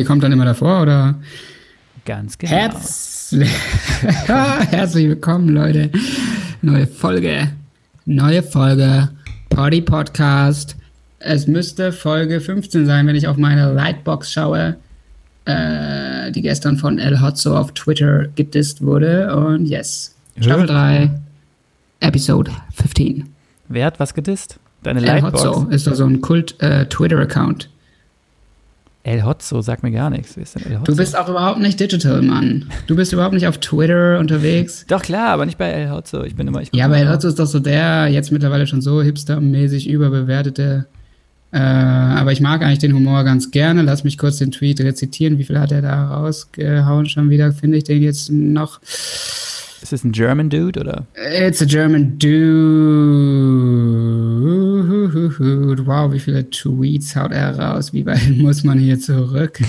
Die kommt dann immer davor, oder? Ganz genau. Herzlich, Herzlich willkommen, Leute. Neue Folge. Neue Folge. Party Podcast. Es müsste Folge 15 sein, wenn ich auf meine Lightbox schaue, äh, die gestern von El Hotzo auf Twitter gedisst wurde. Und yes. Staffel 3, Episode 15. Wer hat was gedisst? Deine El Lightbox? Hotzo ist doch so ein Kult-Twitter-Account. El Hotzo sagt mir gar nichts. Du bist auch überhaupt nicht digital, Mann. Du bist überhaupt nicht auf Twitter unterwegs. Doch klar, aber nicht bei El Hotzo. Ich bin immer. Ich Ja, aber El Hotzo ist doch so der jetzt mittlerweile schon so hipstermäßig überbewertete. Äh, aber ich mag eigentlich den Humor ganz gerne. Lass mich kurz den Tweet rezitieren. Wie viel hat er da rausgehauen schon wieder? Finde ich den jetzt noch? Ist das ein German Dude oder? It's a German dude. Wow, wie viele Tweets haut er raus? Wie weit muss man hier zurück?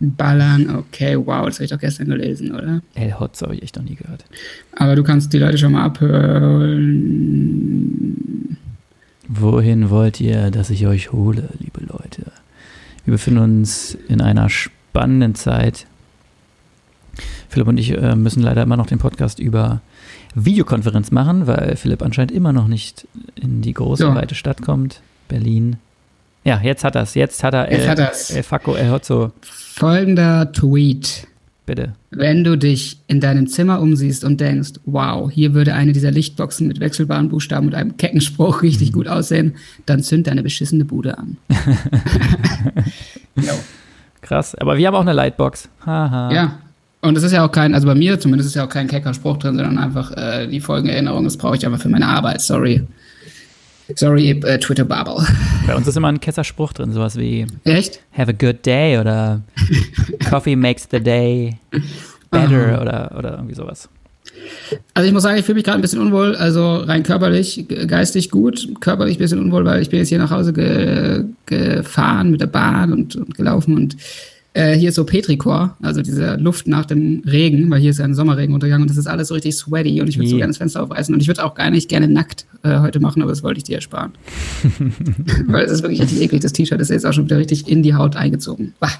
Ballern, okay, wow, das habe ich doch gestern gelesen, oder? El Hotzo habe ich echt noch nie gehört. Aber du kannst die Leute schon mal abhören. Wohin wollt ihr, dass ich euch hole, liebe Leute? Wir befinden uns in einer spannenden Zeit. Philipp und ich äh, müssen leider immer noch den Podcast über Videokonferenz machen, weil Philipp anscheinend immer noch nicht in die große, Ja. weite Stadt kommt. Berlin. Ja, jetzt hat er's. Jetzt hat er Jetzt El, hat er's. El Facco, El Hotzo. Folgender Tweet. Bitte. Wenn du dich in deinem Zimmer umsiehst und denkst, wow, hier würde eine dieser Lichtboxen mit wechselbaren Buchstaben und einem kecken Spruch richtig gut aussehen, dann zünd deine beschissene Bude an. Krass. Aber wir haben auch eine Lightbox. Haha. Ja. Und es ist ja auch kein, also bei mir zumindest ist ja auch kein kecker Spruch drin, sondern einfach äh, die Folgenerinnerung, das brauche ich einfach für meine Arbeit, sorry. Sorry, äh, Twitter Bubble. Bei uns ist immer ein Kesserspruch drin, sowas wie Echt? Have a good day oder Coffee makes the day better oder, oder irgendwie sowas. Also ich muss sagen, ich fühle mich gerade ein bisschen unwohl, also rein körperlich, ge- geistig gut, körperlich ein bisschen unwohl, weil ich bin jetzt hier nach Hause ge gefahren mit der Bahn und, und gelaufen und äh, hier ist so Petrichor, also diese Luft nach dem Regen, weil hier ist ja ein Sommerregen untergegangen und das ist alles so richtig sweaty und ich würde so gerne das Fenster aufreißen und ich würde auch gar nicht gerne nackt äh, heute machen, aber das wollte ich dir ersparen. weil es ist wirklich richtig eklig, das T-Shirt ist jetzt auch schon wieder richtig in die Haut eingezogen. Bah.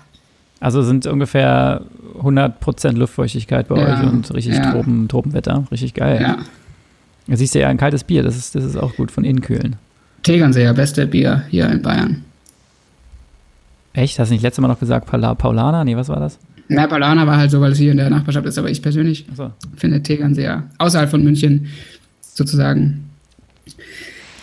Also sind ungefähr 100% Luftfeuchtigkeit bei Ja, euch und richtig ja. Tropen, Tropenwetter. Richtig geil. Ja. Da siehst du ja ein kaltes Bier, das ist, das ist auch gut von innen kühlen. Tegernseer, beste Bier hier in Bayern. Echt? Hast du nicht letztes Mal noch gesagt Paula, Paulaner? Nee, was war das? Na, Paulaner war halt so, weil es hier in der Nachbarschaft ist, aber ich persönlich Achso. finde Tegernseer außerhalb von München sozusagen.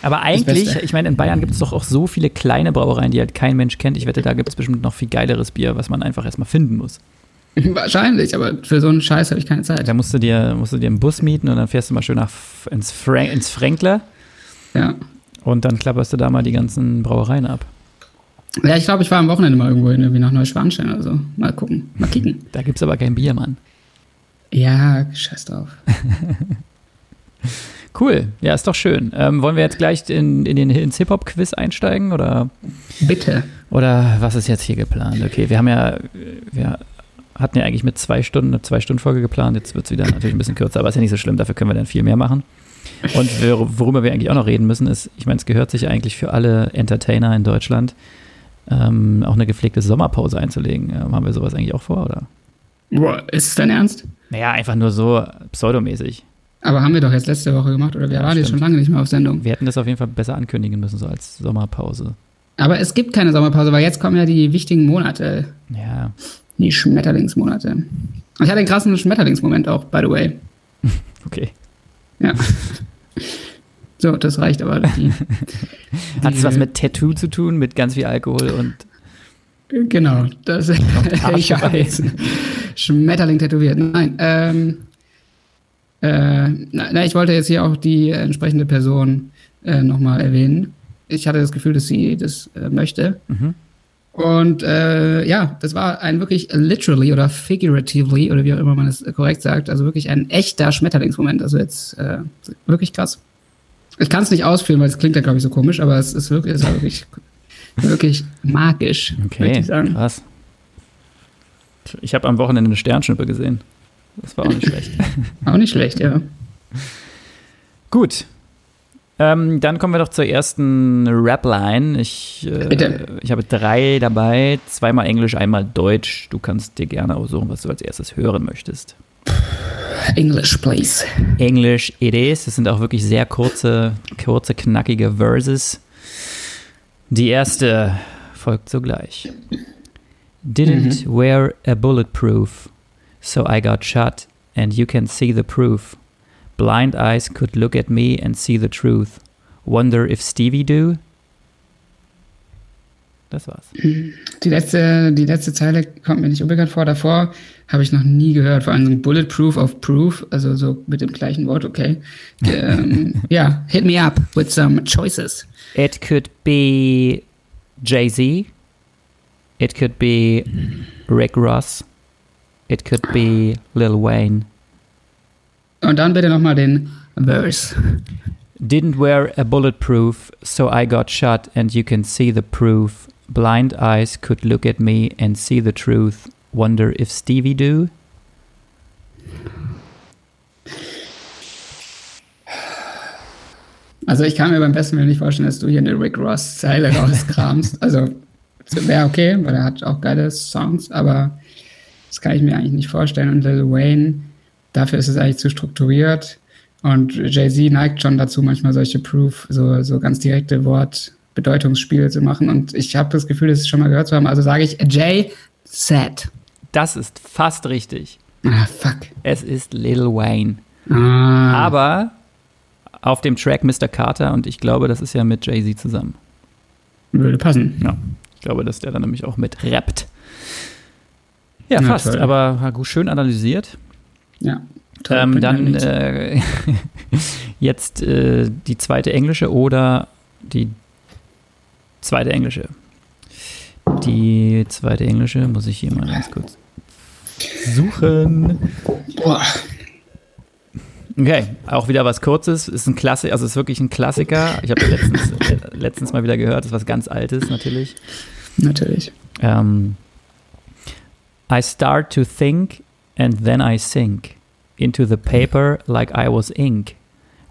Aber eigentlich, ich meine, in Bayern gibt es doch auch so viele kleine Brauereien, die halt kein Mensch kennt. Ich wette, da gibt es bestimmt noch viel geileres Bier, was man einfach erstmal finden muss. Wahrscheinlich, aber für so einen Scheiß habe ich keine Zeit. Da musst du dir, musst du dir einen Bus mieten und dann fährst du mal schön nach, ins, Frank, ins Fränkler Ja, und dann klapperst du da mal die ganzen Brauereien ab. Ja ich glaube, ich war am Wochenende mal irgendwo hin, irgendwie nach Neuschwanstein oder so. Mal gucken, mal kicken. Da gibt es aber kein Bier, Mann. Ja, scheiß drauf. Cool, ja, ist doch schön. Ähm, wollen wir jetzt gleich in, in den, ins Hip-Hop-Quiz einsteigen oder, Bitte. oder was ist jetzt hier geplant? Okay, wir haben ja, wir hatten ja eigentlich mit zwei Stunden, eine Zwei-Stunden-Folge geplant. Jetzt wird es wieder natürlich ein bisschen kürzer, aber ist ja nicht so schlimm, dafür können wir dann viel mehr machen. Und worüber wir eigentlich auch noch reden müssen, ist, ich meine, es gehört sich eigentlich für alle Entertainer in Deutschland, ähm, auch eine gepflegte Sommerpause einzulegen. Ähm, haben wir sowas eigentlich auch vor, oder? Boah, ist es dein Ernst? Naja, einfach nur so pseudomäßig. Aber haben wir doch jetzt letzte Woche gemacht oder wir Ja, waren jetzt schon lange nicht mehr auf Sendung. Wir hätten das auf jeden Fall besser ankündigen müssen, so als Sommerpause. Aber es gibt keine Sommerpause, weil jetzt kommen ja die wichtigen Monate. Ja, Die Schmetterlingsmonate. Ich hatte einen krassen Schmetterlingsmoment auch, by the way. okay. Ja. So, das reicht aber. Die, Hat es was mit Tattoo zu tun, mit ganz viel Alkohol und Genau, das ich weiß. Schmetterling tätowiert. Nein, ähm, äh, na, na, ich wollte jetzt hier auch die entsprechende Person äh, nochmal erwähnen. Ich hatte das Gefühl, dass sie das äh, möchte. Mhm. Und äh, ja, das war ein wirklich literally oder figuratively oder wie auch immer man es korrekt sagt, also wirklich ein echter Schmetterlingsmoment. Also jetzt äh, wirklich krass. Ich kann es nicht ausführen, weil es klingt ja, glaube ich, so komisch, aber es ist wirklich, es war wirklich, wirklich magisch, okay, ich sagen. krass. Ich habe am Wochenende eine Sternschnuppe gesehen. Das war auch nicht schlecht. Auch nicht schlecht, ja. Gut. Ähm, dann kommen wir doch zur ersten Rap-Line. Ich, äh, ich habe drei dabei, zweimal Englisch, einmal Deutsch. Du kannst dir gerne aussuchen, was du als erstes hören möchtest. English, please. English it is. Das sind auch wirklich sehr kurze, kurze, knackige Verses. Die erste folgt sogleich. Didn't mhm. wear a bulletproof, so I got shot, and you can see the proof. Blind eyes could look at me and see the truth. Wonder if Stevie do? Das war's. Die letzte, die letzte Zeile kommt mir nicht unbekannt vor. Davor habe ich noch nie gehört. Vor allem Bulletproof of Proof, also so mit dem gleichen Wort, okay. ähm, ja, hit me up with some choices. It could be Jay-Z. It could be Rick Ross. It could be Lil Wayne. Und dann bitte nochmal den Verse. Didn't wear a bulletproof, so I got shot, and you can see the proof. Blind eyes could look at me and see the truth. Wonder if Stevie do? Also ich kann mir beim besten Willen nicht vorstellen, dass du hier eine Rick Ross-Zeile rauskramst. also wäre okay, weil er hat auch geile Songs, aber das kann ich mir eigentlich nicht vorstellen. Und Lil Wayne, dafür ist es eigentlich zu strukturiert. Und Jay-Z neigt schon dazu, manchmal solche Proof, so, so ganz direkte Wortbedeutungsspiele zu machen. Und ich habe das Gefühl, das schon mal gehört zu haben. Also sage ich Jay Z. Das ist fast richtig. Ah, fuck. Es ist Lil Wayne. Ah. Aber auf dem Track Mr. Carter und ich glaube, das ist ja mit Jay-Z zusammen. Würde passen. Ja. Ich glaube, dass der dann nämlich auch mit rappt. Ja, fast, toll. aber schön analysiert. Ja. Ähm, dann äh, jetzt äh, die zweite englische oder die zweite englische. Die zweite englische muss ich hier mal ganz kurz suchen. Boah. Okay, auch wieder was Kurzes. Ist ein Klassiker, also ist wirklich ein Klassiker. Ich habe letztens, äh, letztens mal wieder gehört, ist was ganz Altes natürlich. Natürlich. Um, ähm, I start to think and then I sink into the paper like I was ink.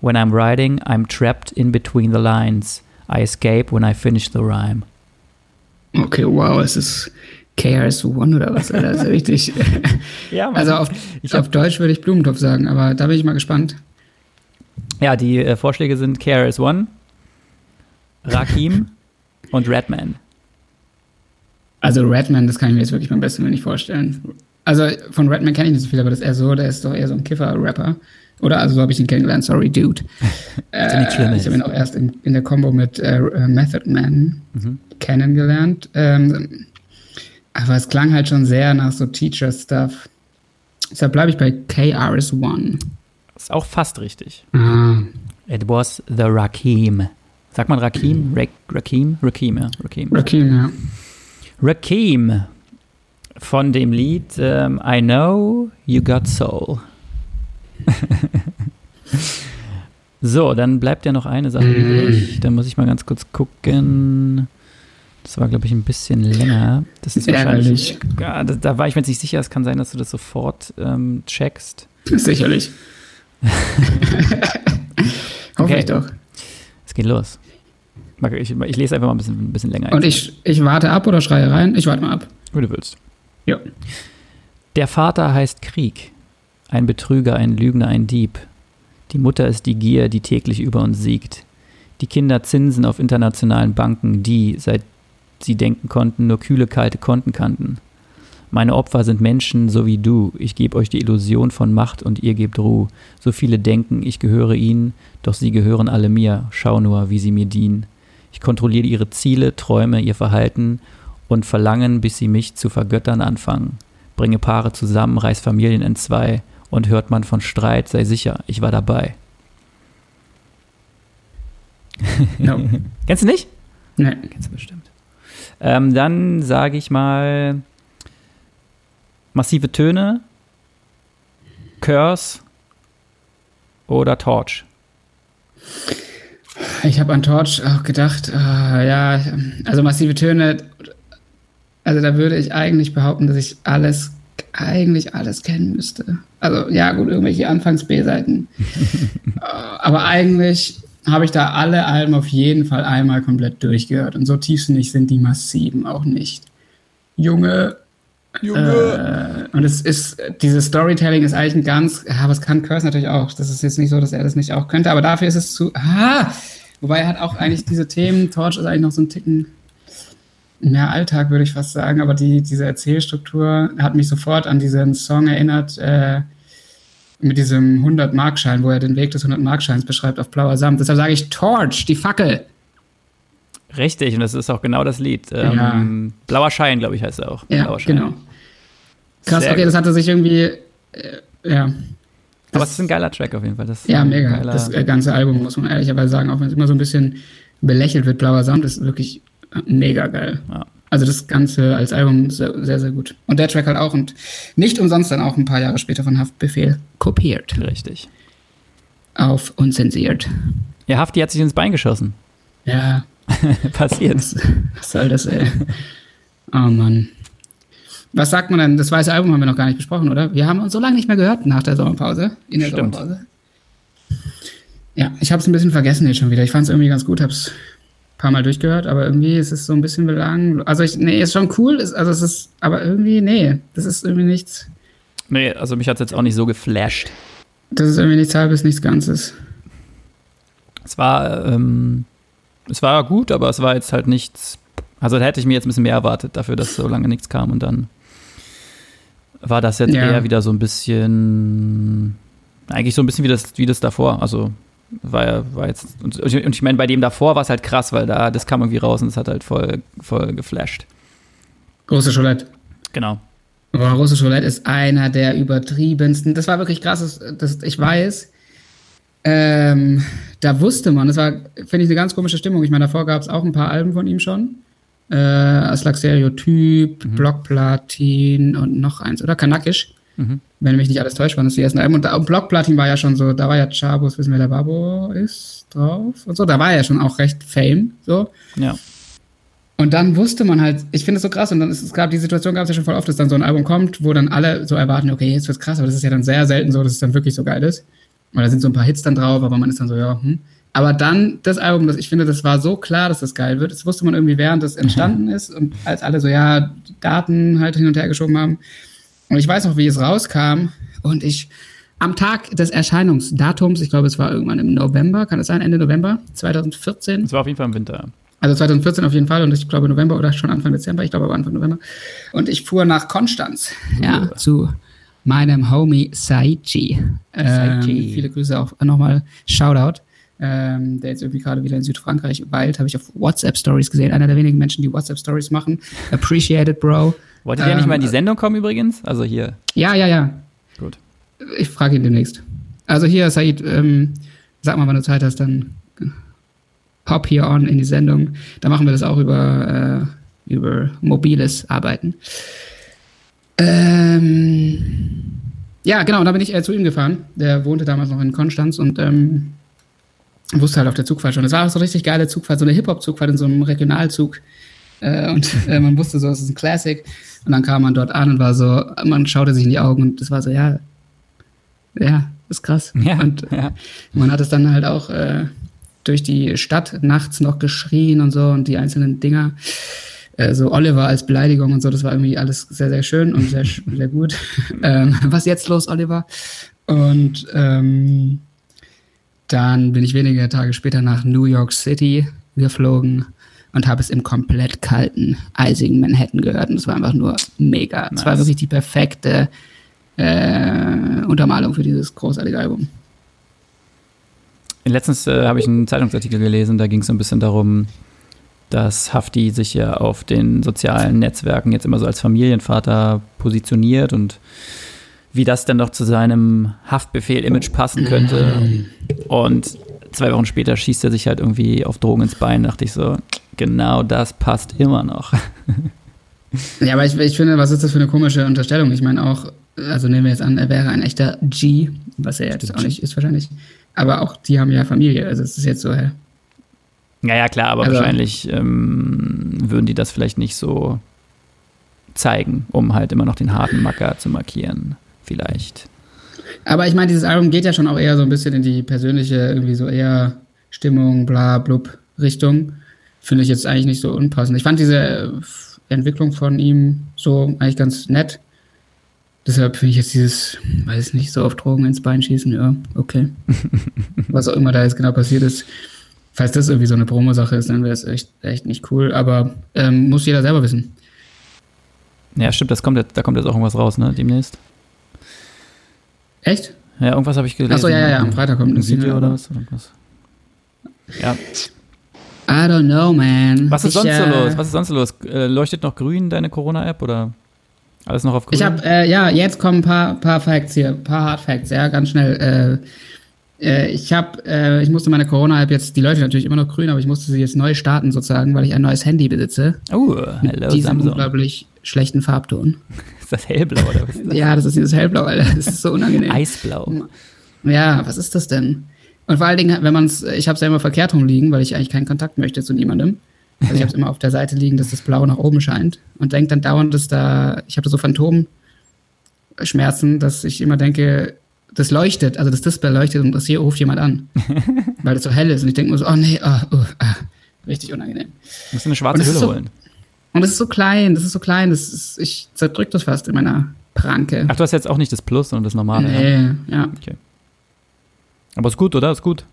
When I'm writing, I'm trapped in between the lines. I escape when I finish the rhyme. Okay, wow, es ist KRS-One oder was? Das ist richtig. ja. Also auf, auf Deutsch würde ich Blumentopf sagen, aber da bin ich mal gespannt. Ja, die äh, Vorschläge sind KRS-One, Rakim und Redman. Also Redman, das kann ich mir jetzt wirklich beim besten nicht vorstellen. Also von Redman kenne ich nicht so viel, aber das ist eher so, der ist doch eher so ein Kiffer-Rapper. Oder also so habe ich ihn kennengelernt, sorry, Dude. äh, ich habe ihn auch erst in, in der Combo mit äh, Method Man mhm. kennengelernt. Ähm, aber es klang halt schon sehr nach so Teacher-Stuff. Deshalb bleibe ich bei KRS-One. Ist auch fast richtig. Ah. It was the Rakim. Sagt man Rakim? Ra Rakim? Rakim, ja. Rakim. Rakim, ja. Rakim von dem Lied ähm, I Know You Got Soul. so, dann bleibt ja noch eine Sache übrig. Mm. Da muss ich mal ganz kurz gucken. Das war, glaube ich, ein bisschen länger. Das ist wahrscheinlich. Ja, da, da, war ich mir jetzt nicht sicher. Es kann sein, dass du das sofort ähm, checkst. Sicherlich. Hoffe okay. ich doch. Es geht los. Ich, ich, lese einfach mal ein bisschen, ein bisschen länger. Und ich, ich warte ab oder schreie rein? Ich warte mal ab. Wie du willst. Ja. Der Vater heißt Krieg. Ein Betrüger, ein Lügner, ein Dieb. Die Mutter ist die Gier, die täglich über uns siegt. Die Kinder zinsen auf internationalen Banken, die, seit sie denken konnten, nur kühle, kalte Konten kannten. Meine Opfer sind Menschen so wie du. Ich gebe euch die Illusion von Macht und ihr gebt Ruhe. So viele denken, ich gehöre ihnen, doch sie gehören alle mir. Schau nur, wie sie mir dienen. Ich kontrolliere ihre Ziele, Träume, ihr Verhalten und Verlangen, bis sie mich zu vergöttern anfangen. Bringe Paare zusammen, reiß Familien in zwei und hört man von Streit, sei sicher, ich war dabei. No. Kennst du nicht? Nein. Kennst du bestimmt. Ähm, dann sage ich mal massive Töne, Curse oder Torch. Ich habe an Torch auch gedacht, uh, ja, also massive Töne, also da würde ich eigentlich behaupten, dass ich alles, eigentlich alles kennen müsste. Also ja, gut, irgendwelche Anfangs-B-Seiten. uh, aber eigentlich habe ich da alle Alben auf jeden Fall einmal komplett durchgehört. Und so tiefsinnig sind die massiven auch nicht. Junge. Junge. Äh, und es ist, dieses Storytelling ist eigentlich ein ganz, ja, was kann Curse natürlich auch. Das ist jetzt nicht so, dass er das nicht auch könnte, aber dafür ist es zu, ah, wobei er hat auch eigentlich diese Themen, Torch ist eigentlich noch so ein Ticken mehr Alltag, würde ich fast sagen, aber die, diese Erzählstruktur hat mich sofort an diesen Song erinnert, äh, mit diesem 100-Markschein, wo er den Weg des 100-Markscheins beschreibt auf blauer Samt. Deshalb sage ich Torch, die Fackel. Richtig, und das ist auch genau das Lied. Ähm, ja. Blauer Schein, glaube ich, heißt er auch. Ja, Blauer Schein. genau. Krass, Sehr okay, das hatte sich irgendwie, äh, ja. Das, Aber es ist ein geiler Track auf jeden Fall. Das ja, mega. Das äh, ganze Album, muss man ehrlicherweise sagen, auch wenn es immer so ein bisschen belächelt wird, Blauer Samt ist wirklich mega geil. Ja. Also das Ganze als Album sehr, sehr, sehr gut. Und der Track halt auch und nicht umsonst dann auch ein paar Jahre später von Haftbefehl kopiert. Richtig. Auf unzensiert. Ja, Hafti hat sich ins Bein geschossen. Ja. Passiert. Was, was soll das, ey? Oh Mann. Was sagt man denn? Das weiße Album haben wir noch gar nicht besprochen, oder? Wir haben uns so lange nicht mehr gehört nach der Sommerpause. In der Stimmt. Sommerpause. Ja, ich habe es ein bisschen vergessen jetzt schon wieder. Ich fand es irgendwie ganz gut, habe es paar Mal durchgehört, aber irgendwie ist es so ein bisschen belang. Also ich, nee, ist schon cool, ist, also es ist, aber irgendwie, nee, das ist irgendwie nichts. Nee, also mich hat es jetzt auch nicht so geflasht. Das ist irgendwie nichts halbes, nichts Ganzes. Es war, ähm, es war gut, aber es war jetzt halt nichts. Also da hätte ich mir jetzt ein bisschen mehr erwartet dafür, dass so lange nichts kam und dann war das jetzt ja. eher wieder so ein bisschen, eigentlich so ein bisschen wie das, wie das davor. Also war, war jetzt, und, und ich meine, bei dem davor war es halt krass, weil da, das kam irgendwie raus und es hat halt voll, voll geflasht. Große Choulette. Genau. Boah, Große Choulette ist einer der übertriebensten. Das war wirklich krass, das, das ich weiß. Ähm, da wusste man, das war, finde ich, eine ganz komische Stimmung. Ich meine, davor gab es auch ein paar Alben von ihm schon. Äh, Aslak Stereotyp, mhm. Blockplatin und noch eins, oder? Kanakisch. Mhm. Wenn mich nicht alles täuscht, waren das die ersten Alben. Und, und Blockplatin war ja schon so, da war ja Chabos, wissen wir, der Babo ist drauf und so. Da war ja schon auch recht Fame, so. Ja. Und dann wusste man halt, ich finde es so krass, und dann ist, es gab die Situation, gab es ja schon voll oft, dass dann so ein Album kommt, wo dann alle so erwarten, okay, jetzt wird's krass, aber das ist ja dann sehr selten so, dass es dann wirklich so geil ist. Und da sind so ein paar Hits dann drauf, aber man ist dann so, ja, hm. Aber dann das Album, das, ich finde, das war so klar, dass das geil wird. Das wusste man irgendwie, während das entstanden ist und als alle so, ja, Daten halt hin und her geschoben haben. Und ich weiß noch, wie es rauskam und ich am Tag des Erscheinungsdatums, ich glaube, es war irgendwann im November, kann es sein, Ende November 2014? Es war auf jeden Fall im Winter. Also 2014 auf jeden Fall und ich glaube November oder schon Anfang Dezember, ich glaube aber Anfang November. Und ich fuhr nach Konstanz, uh. ja, zu meinem Homie Saichi. Ähm, viele Grüße auch nochmal, Shoutout. Ähm, der jetzt irgendwie gerade wieder in Südfrankreich weilt, habe ich auf WhatsApp Stories gesehen. Einer der wenigen Menschen, die WhatsApp Stories machen. Appreciated, Bro. Wolltet ihr ähm, nicht mal in die Sendung kommen übrigens? Also hier. Ja, ja, ja. Gut. Ich frage ihn demnächst. Also hier, Said, ähm, sag mal, wann du Zeit hast, dann hop hier on in die Sendung. Da machen wir das auch über, äh, über mobiles Arbeiten. Ähm, ja, genau, und da bin ich äh, zu ihm gefahren. Der wohnte damals noch in Konstanz und ähm, wusste halt auf der Zugfahrt schon. Das war auch so eine richtig geile Zugfahrt, so eine Hip-Hop-Zugfahrt in so einem Regionalzug. Äh, und äh, man wusste so, es ist ein Classic. Und dann kam man dort an und war so, man schaute sich in die Augen und das war so, ja, ja, ist krass. Ja, und ja. man hat es dann halt auch äh, durch die Stadt nachts noch geschrien und so und die einzelnen Dinger. Äh, so Oliver als Beleidigung und so, das war irgendwie alles sehr, sehr schön und sehr, sehr gut. ähm, was jetzt los, Oliver? Und ähm, dann bin ich wenige Tage später nach New York City geflogen und habe es im komplett kalten, eisigen Manhattan gehört. Und es war einfach nur mega. Es war wirklich die perfekte äh, Untermalung für dieses großartige Album. Letztens äh, habe ich einen Zeitungsartikel gelesen, da ging es so ein bisschen darum, dass Hafti sich ja auf den sozialen Netzwerken jetzt immer so als Familienvater positioniert und wie das denn doch zu seinem Haftbefehl-Image passen könnte. Und zwei Wochen später schießt er sich halt irgendwie auf Drogen ins Bein. Dachte ich so, genau das passt immer noch. ja, aber ich, ich finde, was ist das für eine komische Unterstellung? Ich meine auch, also nehmen wir jetzt an, er wäre ein echter G, was er jetzt Stimmt. auch nicht ist wahrscheinlich. Aber auch die haben ja Familie, also es ist jetzt so, hä? Ja, ja, klar, aber also, wahrscheinlich ähm, würden die das vielleicht nicht so zeigen, um halt immer noch den harten Macker zu markieren, vielleicht. Aber ich meine, dieses Album geht ja schon auch eher so ein bisschen in die persönliche, irgendwie so eher Stimmung, bla, blub, Richtung, finde ich jetzt eigentlich nicht so unpassend. Ich fand diese Entwicklung von ihm so eigentlich ganz nett. Deshalb finde ich jetzt dieses, weiß nicht, so auf Drogen ins Bein schießen, ja, okay. Was auch immer da jetzt genau passiert ist. Falls das irgendwie so eine Promo-Sache ist, dann wäre es echt, echt nicht cool. Aber ähm, muss jeder selber wissen. Ja, stimmt, das kommt da kommt jetzt auch irgendwas raus, ne, demnächst. Echt? Ja, irgendwas habe ich gelesen. Achso, ja, ja, ja, am Freitag kommt ein Video oder was? Oder was? Ja. I don't know, man. Was ist ich, sonst so äh, los? Was ist sonst so los? Äh, leuchtet noch grün deine Corona-App oder alles noch auf grün? Ich habe, äh, ja, jetzt kommen ein paar, paar Facts hier, ein paar Hard Facts, ja, ganz schnell. Äh, äh, ich habe, ich musste meine Corona-App jetzt, die Leute natürlich immer noch grün, aber ich musste sie jetzt neu starten sozusagen, weil ich ein neues Handy besitze. oh, Mit hello diesem Samsung. unglaublich schlechten Farbton. Ist das hellblau oder was das? Ja, das ist dieses Hellblau, Alter. Das ist so unangenehm. Eisblau. Ja, was ist das denn? Und vor allen Dingen, wenn man es, ich habe es ja immer verkehrt rumliegen, weil ich eigentlich keinen Kontakt möchte zu niemandem. Also ich habe es immer auf der Seite liegen, dass das Blau nach oben scheint und denke dann dauernd, dass da, ich habe da so Phantomschmerzen, dass ich immer denke, das leuchtet, also das Display leuchtet und das hier ruft jemand an, weil es so hell ist und ich denke nur so, oh nee, ah, oh, ah, richtig unangenehm. Musst du eine schwarze Hülle so- holen. Und das ist so klein, das ist so klein, das ist, ich zerdrück das fast in meiner Pranke. Ach, du hast jetzt auch nicht das Plus, sondern das normale. Ja. nee, ja. Aber ist gut, oder? Ist gut.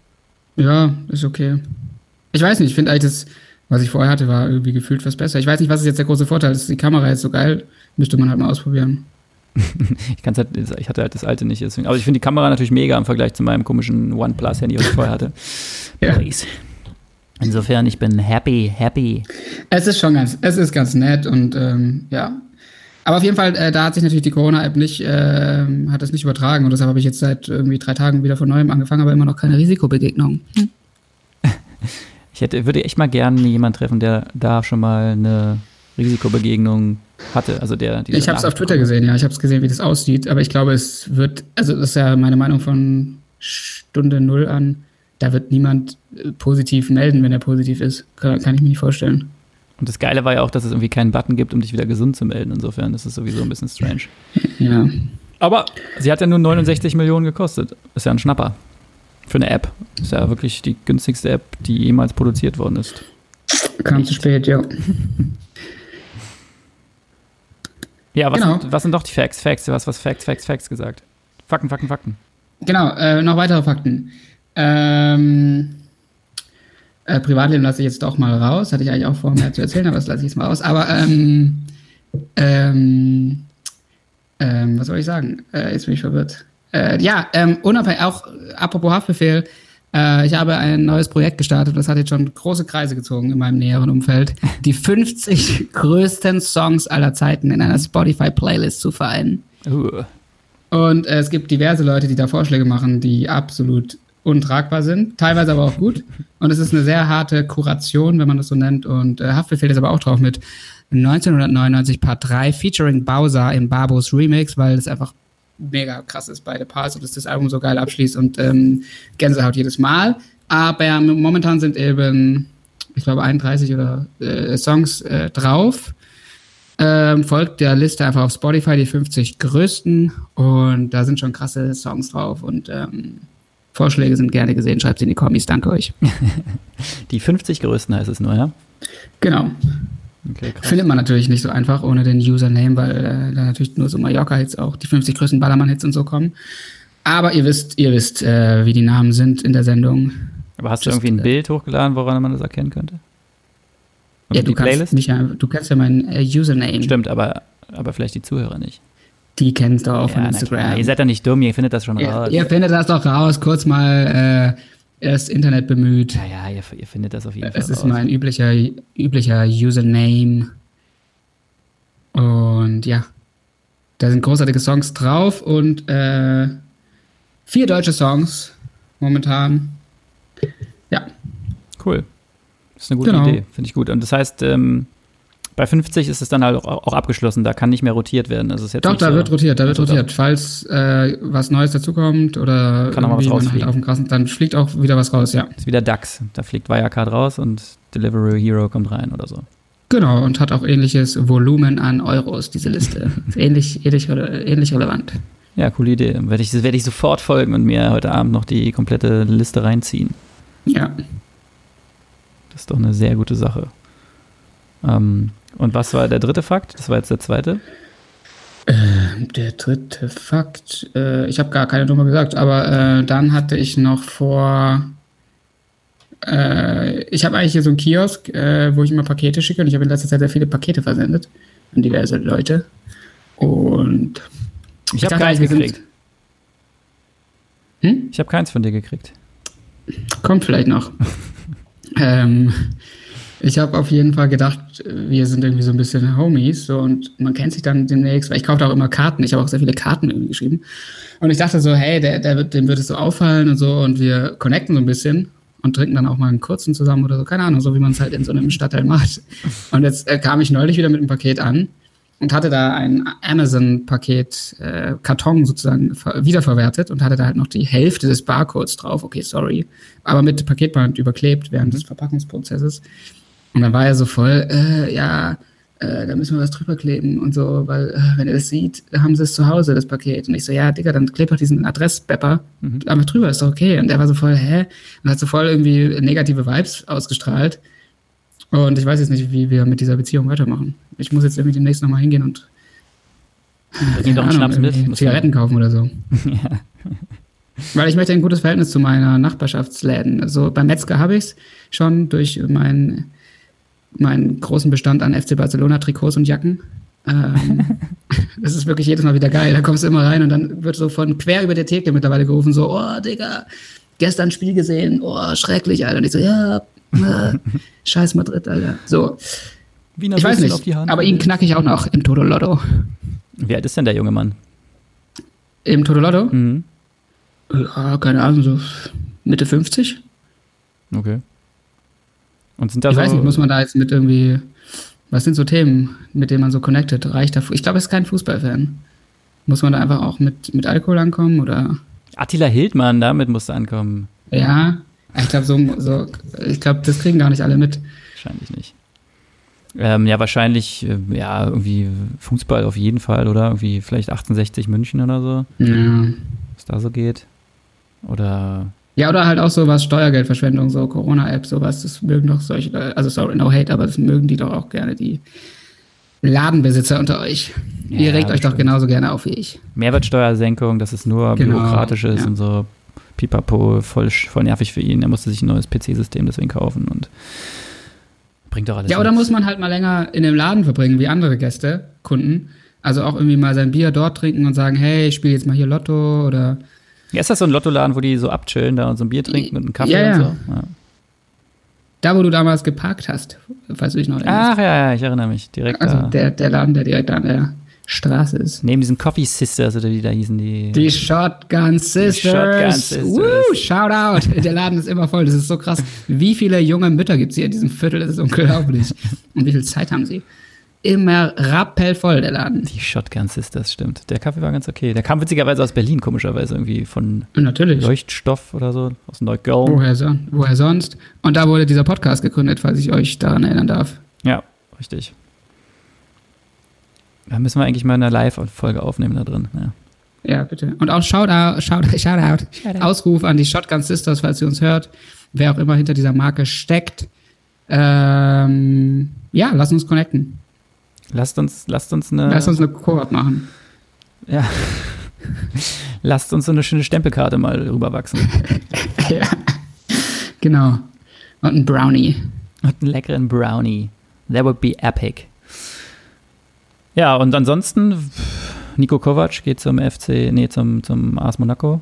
Ja, ist okay. Ich weiß nicht, ich finde eigentlich das, was ich vorher hatte, war irgendwie gefühlt was besser. Ich weiß nicht, was ist jetzt der große Vorteil? Ist die Kamera jetzt so geil? Müsste man halt mal ausprobieren. Ich, kann's halt, ich hatte halt das alte nicht. Deswegen. Aber ich finde die Kamera natürlich mega im Vergleich zu meinem komischen OnePlus-Handy, was ich vorher hatte. Ja. Please. Insofern, ich bin happy, happy. Es ist schon ganz, es ist ganz nett und ähm, ja. Aber auf jeden Fall, äh, da hat sich natürlich die Corona-App nicht, ähm, hat das nicht übertragen und deshalb habe ich jetzt seit irgendwie drei Tagen wieder von neuem angefangen, aber immer noch keine Risikobegegnung. Ich hätte, würde echt mal gerne jemanden treffen, der da schon mal eine Risikobegegnung hatte. Also der, Ich habe es auf Twitter gesehen, ja, ich habe es gesehen, wie das aussieht, aber ich glaube, es wird, also das ist ja meine Meinung von Stunde Null an, da wird niemand äh, positiv melden, wenn er positiv ist. Kann, kann ich mir nicht vorstellen. Und das Geile war ja auch, dass es irgendwie keinen Button gibt, um dich wieder gesund zu melden. Insofern ist es sowieso ein bisschen strange. Ja. Aber sie hat ja nur 69 Millionen gekostet. Ist ja ein Schnapper. Für eine App. Ist ja wirklich die günstigste App, die jemals produziert worden ist. Kam zu spät, ja. Ja, was, Genau. sind, was sind doch die Facts? Facts, du hast was Facts, Facts, Facts gesagt. Fakten, Fakten, Fakten. Genau, äh, noch weitere Fakten. Ähm, äh, Privatleben lasse ich jetzt doch mal raus. Hatte ich eigentlich auch vor, mehr zu erzählen, aber das lasse ich jetzt mal raus. Aber, ähm, ähm, ähm, was soll ich sagen? Äh, jetzt bin ich verwirrt. Äh, ja, ähm, unabhängig, auch apropos Haftbefehl, äh, ich habe ein neues Projekt gestartet das hat jetzt schon große Kreise gezogen in meinem näheren Umfeld. Die 50 größten Songs aller Zeiten in einer Spotify-Playlist zu vereinen. Uh. Und äh, es gibt diverse Leute, die da Vorschläge machen, die absolut untragbar sind, teilweise aber auch gut. Und es ist eine sehr harte Kuration, wenn man das so nennt. Und äh, Haftbefehl ist aber auch drauf mit 1999 Part 3 featuring Bowser im Babos Remix, weil es einfach mega krass ist, beide Parts und dass das Album so geil abschließt und ähm, Gänsehaut jedes Mal. Aber momentan sind eben, ich glaube, 31 oder äh, Songs äh, drauf. Ähm, folgt der Liste einfach auf Spotify, die 50 größten. Und da sind schon krasse Songs drauf. Und ähm, Vorschläge sind gerne gesehen. Schreibt sie in die Kommis. Danke euch. Die 50 größten heißt es nur, ja? Genau. Okay. Findet man natürlich nicht so einfach ohne den Username, weil äh, da natürlich nur so Mallorca-Hits auch, die 50 größten Ballermann-Hits und so kommen. Aber ihr wisst, ihr wisst, äh, wie die Namen sind in der Sendung. Aber hast du Just, irgendwie ein äh, Bild hochgeladen, woran man das erkennen könnte? Und ja, du kannst Playlist? mich ja, du kennst ja meinen äh, Username. Stimmt, aber, aber vielleicht die Zuhörer nicht. Die kennst du auch von Ja, na Instagram. Ihr seid doch nicht dumm, ihr findet das schon Ihr, raus. ihr findet das doch raus, kurz mal äh, das Internet bemüht. ja, ja, ihr, ihr findet das auf jeden Fall Es ist raus. mein üblicher, üblicher Username. Und ja, da sind großartige Songs drauf und äh, vier deutsche Songs momentan. Ja, Cool. Das ist eine gute Genau. Idee, finde ich gut. Und das heißt, ähm, bei 50 ist es dann halt auch, abgeschlossen, da kann nicht mehr rotiert werden. Es ist jetzt doch, da wird rotiert, da wird Also rotiert. Falls äh, was Neues dazukommt oder Kann was irgendwie man rausfliegen. auf dem krassen, dann fliegt auch wieder was raus, ja. ist wieder DAX. Da fliegt Wirecard raus und Delivery Hero kommt rein oder so. Genau, und hat auch ähnliches Volumen an Euros, diese Liste. Ist ähnlich, ähnlich, ähnlich relevant. Ja, coole Idee. Werde ich, werde ich sofort folgen und mir heute Abend noch die komplette Liste reinziehen. Ja. Das ist doch eine sehr gute Sache. Ähm, und was war der dritte Fakt? Das war jetzt der zweite. Ähm, der dritte Fakt, äh, ich habe gar keine Nummer gesagt, aber äh, dann hatte ich noch vor, äh, ich habe eigentlich hier so einen Kiosk, äh, wo ich immer Pakete schicke und ich habe in letzter Zeit sehr viele Pakete versendet an diverse Leute. Und Ich habe dachte keins gekriegt. Hm? Ich habe keins von dir gekriegt. Kommt vielleicht noch. ähm, ich habe auf jeden Fall gedacht, wir sind irgendwie so ein bisschen Homies so, und man kennt sich dann demnächst, weil ich kaufe auch immer Karten. Ich habe auch sehr viele Karten irgendwie geschrieben. Und ich dachte so, hey, der, der wird, dem wird es so auffallen und so und wir connecten so ein bisschen und trinken dann auch mal einen kurzen zusammen oder so. Keine Ahnung, so wie man es halt in so einem Stadtteil macht. Und jetzt äh, kam ich neulich wieder mit einem Paket an und hatte da ein Amazon-Paket, äh, Karton sozusagen ver wiederverwertet und hatte da halt noch die Hälfte des Barcodes drauf. Okay, sorry. Aber mit Paketband überklebt während des Verpackungsprozesses. Und dann war er so voll, äh, ja, äh, da müssen wir was drüber kleben und so, weil, äh, wenn er das sieht, haben sie es zu Hause, das Paket. Und ich so, ja, Digga, dann kleb doch diesen Adressbepper einfach drüber, ist doch okay. Und er war so voll, hä? Und hat so voll irgendwie negative Vibes ausgestrahlt. Und ich weiß jetzt nicht, wie wir mit dieser Beziehung weitermachen. Ich muss jetzt irgendwie demnächst nochmal hingehen und Bring doch einen Schnaps mit. Zigaretten kaufen oder so. ja. Weil ich möchte ein gutes Verhältnis zu meiner Nachbarschaftsläden. Also beim Metzger habe ich es schon durch meinen meinen großen Bestand an FC Barcelona Trikots und Jacken. Ähm, das ist wirklich jedes Mal wieder geil. Da kommst du immer rein und dann wird so von quer über der Theke mittlerweile gerufen, so, oh, Digga, gestern Spiel gesehen, oh, schrecklich, Alter. Und ich so, ja, äh, scheiß Madrid, Alter. So, Wiener ich weiß Würstel auf die nicht, Hand. aber ihn knacke ich auch noch im Toto Lotto. Wie alt ist denn der junge Mann? Im Toto Lotto? Mhm. Ja, keine Ahnung, so Mitte 50? Okay. Und sind da Ich so. weiß nicht, muss man da jetzt mit irgendwie, was sind so Themen, mit denen man so connected? Reicht da, ich glaube, er ist kein Fußballfan. Muss man da einfach auch mit, mit Alkohol ankommen oder? Attila Hildmann, damit musst du ankommen. Ja, ich glaube, so, so, ich glaube, das kriegen gar nicht alle mit. Wahrscheinlich nicht. Ähm, ja, wahrscheinlich, äh, ja, irgendwie Fußball auf jeden Fall, oder? Irgendwie vielleicht 1860 München oder so, Ja. was da so geht. Oder Ja, oder halt auch sowas, Steuergeldverschwendung, so Corona-App, sowas, das mögen doch solche, also sorry, no hate, aber das mögen die doch auch gerne, die Ladenbesitzer unter euch. Ihr Ja, regt euch doch genauso gerne auf wie ich. Mehrwertsteuersenkung, dass es nur Genau, bürokratisch ist ja. und so pipapo, voll, voll nervig für ihn. Er musste sich ein neues PC-System deswegen kaufen und bringt doch alles. Ja, oder nichts. muss man halt mal länger in dem Laden verbringen, wie andere Gäste, Kunden. Also auch irgendwie mal sein Bier dort trinken und sagen, hey, ich spiele jetzt mal hier Lotto oder Ja, ist das so ein Lottoladen, wo die so abchillen da und so ein Bier trinken und einen Kaffee Ja, und so? Ja. da, wo du damals geparkt hast, falls du dich noch erinnerst. Ach ja, ja, ich erinnere mich. Direkt also da. der, der Laden, der direkt an der Straße ist. Neben diesen Coffee Sisters oder wie da hießen die. Die Shotgun Sisters. Shotgun Sisters. Woo, shout out. Der Laden ist immer voll. Das ist so krass. Wie viele junge Mütter gibt es hier in diesem Viertel? Das ist unglaublich. Und wie viel Zeit haben sie? Immer rappellvoll, der Laden. Die Shotgun Sisters, stimmt. Der Kaffee war ganz okay. Der kam witzigerweise aus Berlin, komischerweise irgendwie von natürlich. Leuchtstoff oder so, aus Neukölln. Woher, so, woher sonst? Und da wurde dieser Podcast gegründet, falls ich euch daran erinnern darf. Ja, richtig. Da müssen wir eigentlich mal eine Live-Folge aufnehmen da drin. Ja. Ja, bitte. Und auch Shoutout, Shoutout, Shoutout, Ausruf an die Shotgun Sisters, falls ihr uns hört. Wer auch immer hinter dieser Marke steckt. Ähm, ja, lasst uns connecten. Lasst uns, lasst uns eine, Lasst uns eine Koop machen. ja. lasst uns so eine schöne Stempelkarte mal rüberwachsen. ja. Genau. Und ein Brownie. Und einen leckeren Brownie. That would be epic. Ja, und ansonsten, Nico Kovac geht zum FC, nee, zum, zum AS Monaco.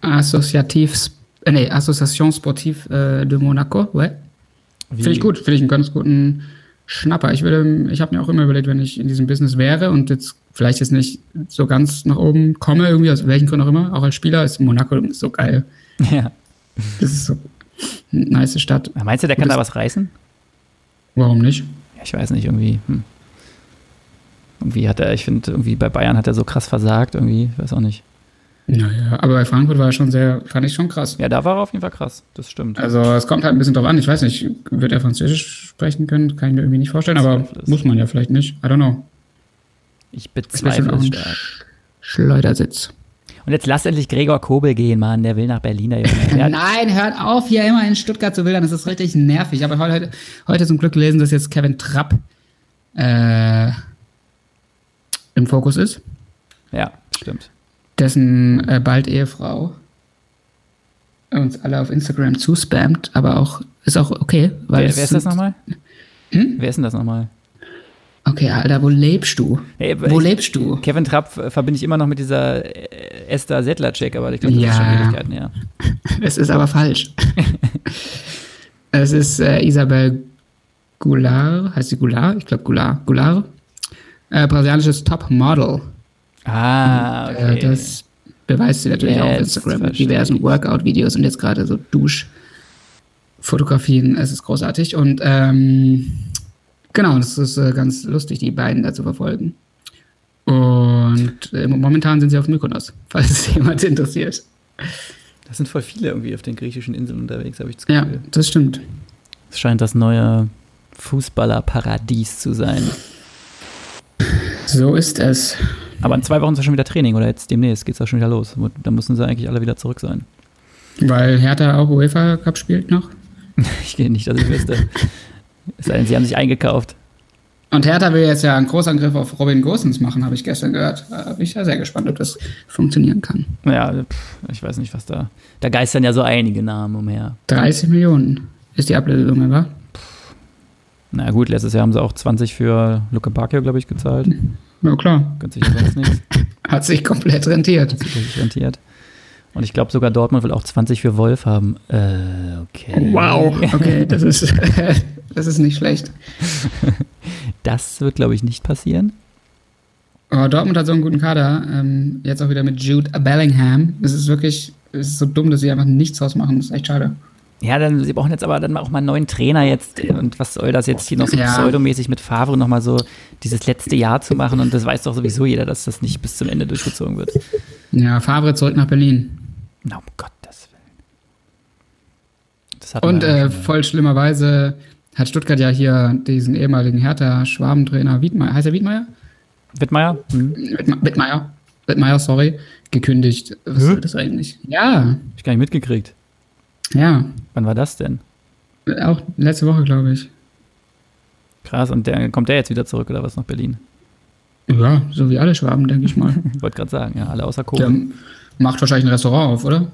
Associativ, äh, nee, Association Sportive äh, de Monaco, ouais. Finde ich gut, finde ich einen ganz guten Schnapper. Ich würde, ich habe mir auch immer überlegt, wenn ich in diesem Business wäre und jetzt vielleicht jetzt nicht so ganz nach oben komme, irgendwie, aus welchen Gründen auch immer, auch als Spieler, ist Monaco so geil. Ja. Das ist so eine nice Stadt. Meinst du, der kann da was reißen? Warum nicht? Ja, ich weiß nicht, irgendwie. Hm. Irgendwie hat er, ich finde, irgendwie bei Bayern hat er so krass versagt, irgendwie, ich weiß auch nicht. Naja, aber bei Frankfurt war er schon sehr, fand ich schon krass. Ja, da war er auf jeden Fall krass, das stimmt. Also es kommt halt ein bisschen drauf an. Ich weiß nicht, wird er Französisch sprechen können? Kann ich mir irgendwie nicht vorstellen, aber muss man ja vielleicht nicht. I don't know. Ich bezweifle es stark. Sch- Schleudersitz. Und jetzt lass endlich Gregor Kobel gehen, Mann. Der will nach Berlin. Der Junge. Nein, hört auf, hier immer in Stuttgart zu wildern. Das ist richtig nervig. Ich habe heute, heute zum Glück gelesen, dass jetzt Kevin Trapp äh, im Fokus ist. ja, stimmt. Dessen äh, bald Ehefrau uns alle auf Instagram zuspammt, aber auch ist auch okay. Weil Wer, es wer ist das nochmal? Wer ist denn das nochmal? Okay, Alter, wo lebst du? Ey, Wo ich- lebst du? Kevin Trapp verbinde ich immer noch mit dieser äh, Esther Settler-Check, aber ich glaube, das Ja. ist schon Ewigkeiten, ja. Es ist aber falsch. es ist äh, Isabel Goulart, heißt sie Goulart? Ich glaube Goulart. Goulart. Äh, brasilianisches Topmodel. Ah, Äh, okay. das beweist sie natürlich auch auf Jetzt Instagram mit diversen. Workout-Videos und jetzt gerade so Duschfotografien. Es ist großartig. Und ähm, genau, das ist äh, ganz lustig, die beiden da zu verfolgen. Und äh, momentan sind sie auf Mykonos, falls es jemand interessiert. das sind voll viele irgendwie auf den griechischen Inseln unterwegs, habe ich das Ja, Gefühl. das stimmt. Es scheint das neue Fußballerparadies zu sein. So ist es. Aber in zwei Wochen ist ja schon wieder Training oder jetzt demnächst geht es auch schon wieder los. Da müssen sie eigentlich alle wieder zurück sein. Weil Hertha auch UEFA Cup spielt noch. Ich gehe nicht, dass ich wüsste. Es sei denn, sie haben sich eingekauft. Und Hertha will jetzt ja einen Großangriff auf Robin Gosens machen, habe ich gestern gehört. Da bin ich ja sehr gespannt, ob das funktionieren kann. Ja, pff, ich weiß nicht, was da. Da geistern ja so einige Namen umher. 30 Millionen ist die Ablösesumme, wa? Na gut, letztes Jahr haben sie auch 20 für Luke Bacchio, glaube ich, gezahlt. Ja, klar. Gönnt sich ja sonst nichts. Hat sich komplett rentiert. Hat sich richtig rentiert. Und ich glaube sogar Dortmund will auch 20 für Wolf haben. Äh, okay. Wow, okay, das ist, das ist nicht schlecht. Das wird, glaube ich, nicht passieren. Oh, Dortmund hat so einen guten Kader. Ähm, jetzt auch wieder mit Jude Bellingham. Es ist wirklich, es ist so dumm, dass sie einfach nichts draus machen. Das ist echt schade. Ja, dann, sie brauchen jetzt aber dann auch mal einen neuen Trainer jetzt. Und was soll das jetzt hier noch so Ja. pseudomäßig mit Favre nochmal so dieses letzte Jahr zu machen? Und das weiß doch sowieso jeder, dass das nicht bis zum Ende durchgezogen wird. Ja, Favre zurück nach Berlin. Na, um Gottes Willen. Und äh, voll schlimmerweise hat Stuttgart ja hier diesen ehemaligen Hertha-Schwabentrainer Wiedmeier, heißt er Wiedmeier? Wittmeier? Hm. Wittme- Wittmeier, Wittmeier, sorry, gekündigt. Was Hä? soll das eigentlich? Ja, Hab ich gar nicht mitgekriegt. Ja. Wann war das denn? Auch letzte Woche, glaube ich. Krass, und der, kommt der jetzt wieder zurück oder was nach Berlin? Ja, so wie alle Schwaben, denke ich mal. Ich wollte gerade sagen, ja, alle außer Der Kohle. macht wahrscheinlich ein Restaurant auf, oder?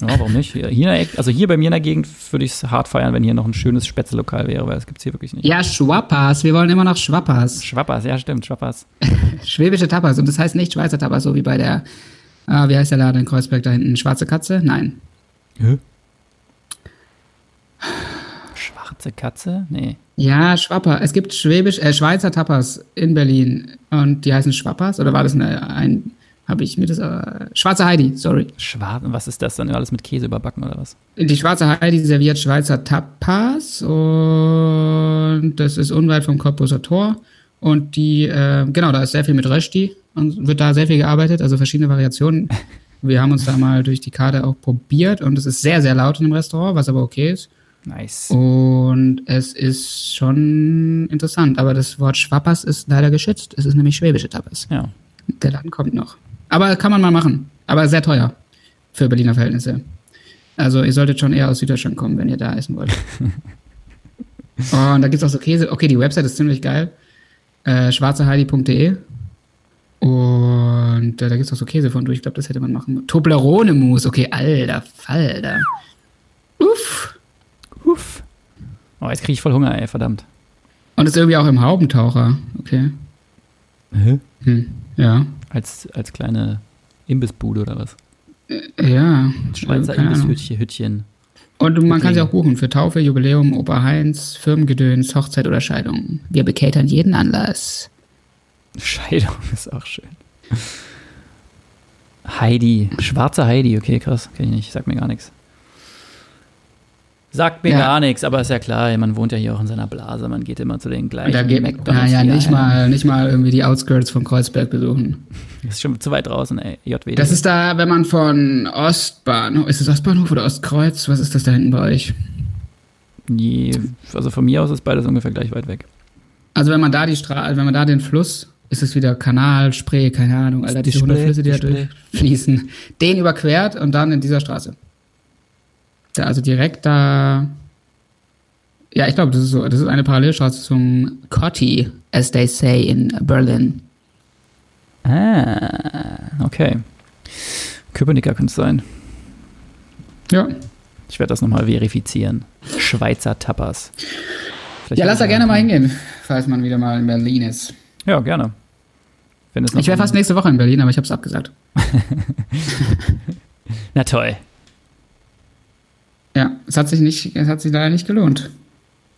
Ja, warum nicht? Hier, hier der also hier bei mir in der Gegend würde ich es hart feiern, wenn hier noch ein schönes Spätzle-Lokal wäre, weil das gibt es hier wirklich nicht. Ja, Schwappas. Wir wollen immer noch Schwappas. Schwappers, ja stimmt, Schwappers. Schwäbische Tapas. Und das heißt nicht Schweizer Tapas, so wie bei der, ah, wie heißt der Laden in Kreuzberg da hinten? Schwarze Katze? Nein. Hä? Schwarze Katze? Nee. Ja, Schwapper. Es gibt Schwäbisch, äh, Schweizer Tapas in Berlin. Und die heißen Schwappas? Oder war das eine, ein, habe ich mir das, äh, Schwarze Heidi, sorry. Schwarz, was ist das dann? Alles mit Käse überbacken oder was? Die Schwarze Heidi serviert Schweizer Tapas und das ist unweit vom Cottbuser Tor. Und die, äh, genau, da ist sehr viel mit Rösti und wird da sehr viel gearbeitet, also verschiedene Variationen. Wir haben uns da mal durch die Karte auch probiert und es ist sehr, sehr laut in dem Restaurant, was aber okay ist. Nice. Und es ist schon interessant, aber das Wort Schwappers ist leider geschützt. Es ist nämlich schwäbische Tapas. Ja. Der Laden kommt noch. Aber kann man mal machen. Aber sehr teuer für Berliner Verhältnisse. Also ihr solltet schon eher aus Süddeutschland kommen, wenn ihr da essen wollt. oh, und da gibt es auch so Käse. Okay, die Website ist ziemlich geil. Äh, schwarzeheidi.de und äh, da gibt es auch so Käse von durch. Ich glaube, das hätte man machen. Toblerone-Mousse. Okay, alter Falter. Uff. Uff. Oh, jetzt kriege ich voll Hunger, ey, verdammt. Und ist irgendwie auch im Haubentaucher. Okay. Hä? Hm. Ja. Als, als kleine Imbissbude oder was? Ja. Schweizer. Imbisshütchen. Hütchen. Und man kann sie auch buchen für Taufe, Jubiläum, Opa Heinz, Firmengedöns, Hochzeit oder Scheidung. Wir bekatern jeden Anlass. Scheidung ist auch schön. Heidi. Schwarze Heidi, okay, krass. Kenn ich nicht, sagt mir gar nichts. Sagt mir Ja. gar nichts, aber ist ja klar, man wohnt ja hier auch in seiner Blase, man geht immer zu den gleichen Da geht McDonalds. naja, nicht mal, nicht mal irgendwie die Outskirts von Kreuzberg besuchen. Das ist schon zu weit draußen, ey. JW. Das ist da, wenn man von Ostbahnhof, ist es Ostbahnhof oder Ostkreuz? Was ist das da hinten bei euch? Je, also von mir aus ist beides ungefähr gleich weit weg. Also wenn man da die Straße, wenn man da den Fluss, ist es wieder Kanal, Spree, keine Ahnung, Alter, diese Die 100 Spree, Flüsse, die die da durchfließen. Den überquert und dann in dieser Straße. Da, also direkt da. Ja, ich glaube, das ist so, das ist eine Parallelstraße zum Cotti, as they say in Berlin. Ah, okay. Köpenicker könnte es sein. Ja. Ich werde das nochmal verifizieren. Schweizer Tapas. Vielleicht Ja, lass da gerne mal hingehen, falls man wieder mal in Berlin ist. Ja, gerne. Wenn es noch Ich wäre fast nächste Woche in Berlin, aber ich habe es abgesagt. Na toll. Ja, es hat sich nicht, es hat sich leider nicht gelohnt.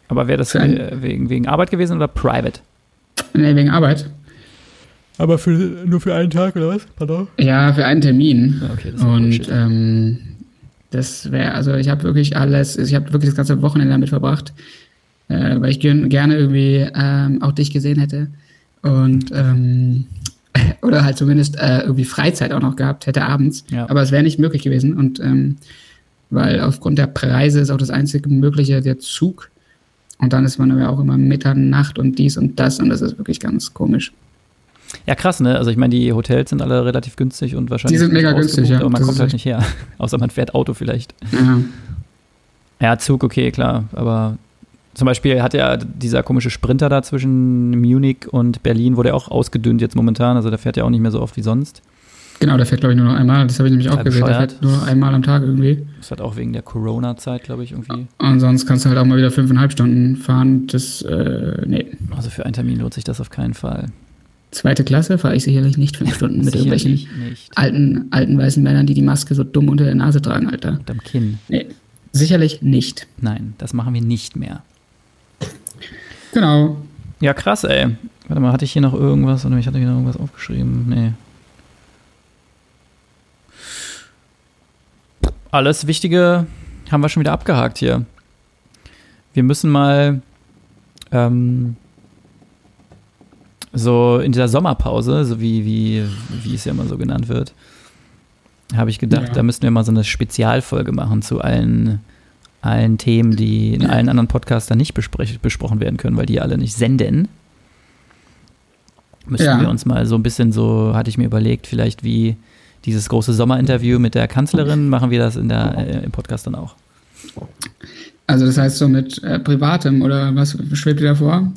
Aber wäre das ein- äh, wegen, wegen Arbeit gewesen oder private? Nee, wegen Arbeit. Aber für, nur für einen Tag oder was? Pardon? Ja, für einen Termin. Okay, das ist Und ähm, das wäre, also ich habe wirklich alles, ich habe wirklich das ganze Wochenende damit verbracht, äh, weil ich gern, gerne irgendwie ähm, auch dich gesehen hätte. Und ähm, oder halt zumindest äh, irgendwie Freizeit auch noch gehabt hätte abends. Ja. Aber es wäre nicht möglich gewesen. Und ähm, weil aufgrund der Preise ist auch das einzige mögliche der Zug. Und dann ist man aber auch immer Mitternacht und dies und das und das ist wirklich ganz komisch. Ja, krass, ne? Also ich meine, die Hotels sind alle relativ günstig und wahrscheinlich. Die sind mega günstig, ja. Aber man Das kommt halt nicht her. Außer man fährt Auto vielleicht. Ja. Ja, Zug, okay, klar. Aber zum Beispiel hat ja dieser komische Sprinter da zwischen Munich und Berlin, wurde ja auch ausgedünnt jetzt momentan. Also der fährt ja auch nicht mehr so oft wie sonst. Genau, der fährt, glaube ich, nur noch einmal. Das habe ich nämlich auch gesehen. Der fährt nur einmal am Tag irgendwie. Das hat auch wegen der Corona-Zeit, glaube ich, irgendwie. Und sonst kannst du halt auch mal wieder fünfeinhalb Stunden fahren. Das, äh, nee. Also für einen Termin lohnt sich das auf keinen Fall. Zweite Klasse fahre ich sicherlich nicht fünf Stunden mit irgendwelchen nicht. alten, alten weißen Männern, die die Maske so dumm unter der Nase tragen, Alter. Am Kinn. Nee, sicherlich nicht. Nein, das machen wir nicht mehr. Genau. Ja, krass, ey. Warte mal, hatte ich hier noch irgendwas? Oder ich hatte hier noch irgendwas aufgeschrieben? Nee. Alles Wichtige haben wir schon wieder abgehakt hier. Wir müssen mal ähm, so in dieser Sommerpause, so wie, wie, wie es ja immer so genannt wird, habe ich gedacht, Ja. da müssten wir mal so eine Spezialfolge machen zu allen, allen Themen, die in allen anderen Podcasts dann nicht besprochen werden können, weil die alle nicht senden. Müssen Ja. wir uns mal so ein bisschen so, hatte ich mir überlegt, vielleicht wie dieses große Sommerinterview mit der Kanzlerin, machen wir das in der, äh, im Podcast dann auch. Also das heißt so mit äh, Privatem oder was schwebt dir da vor?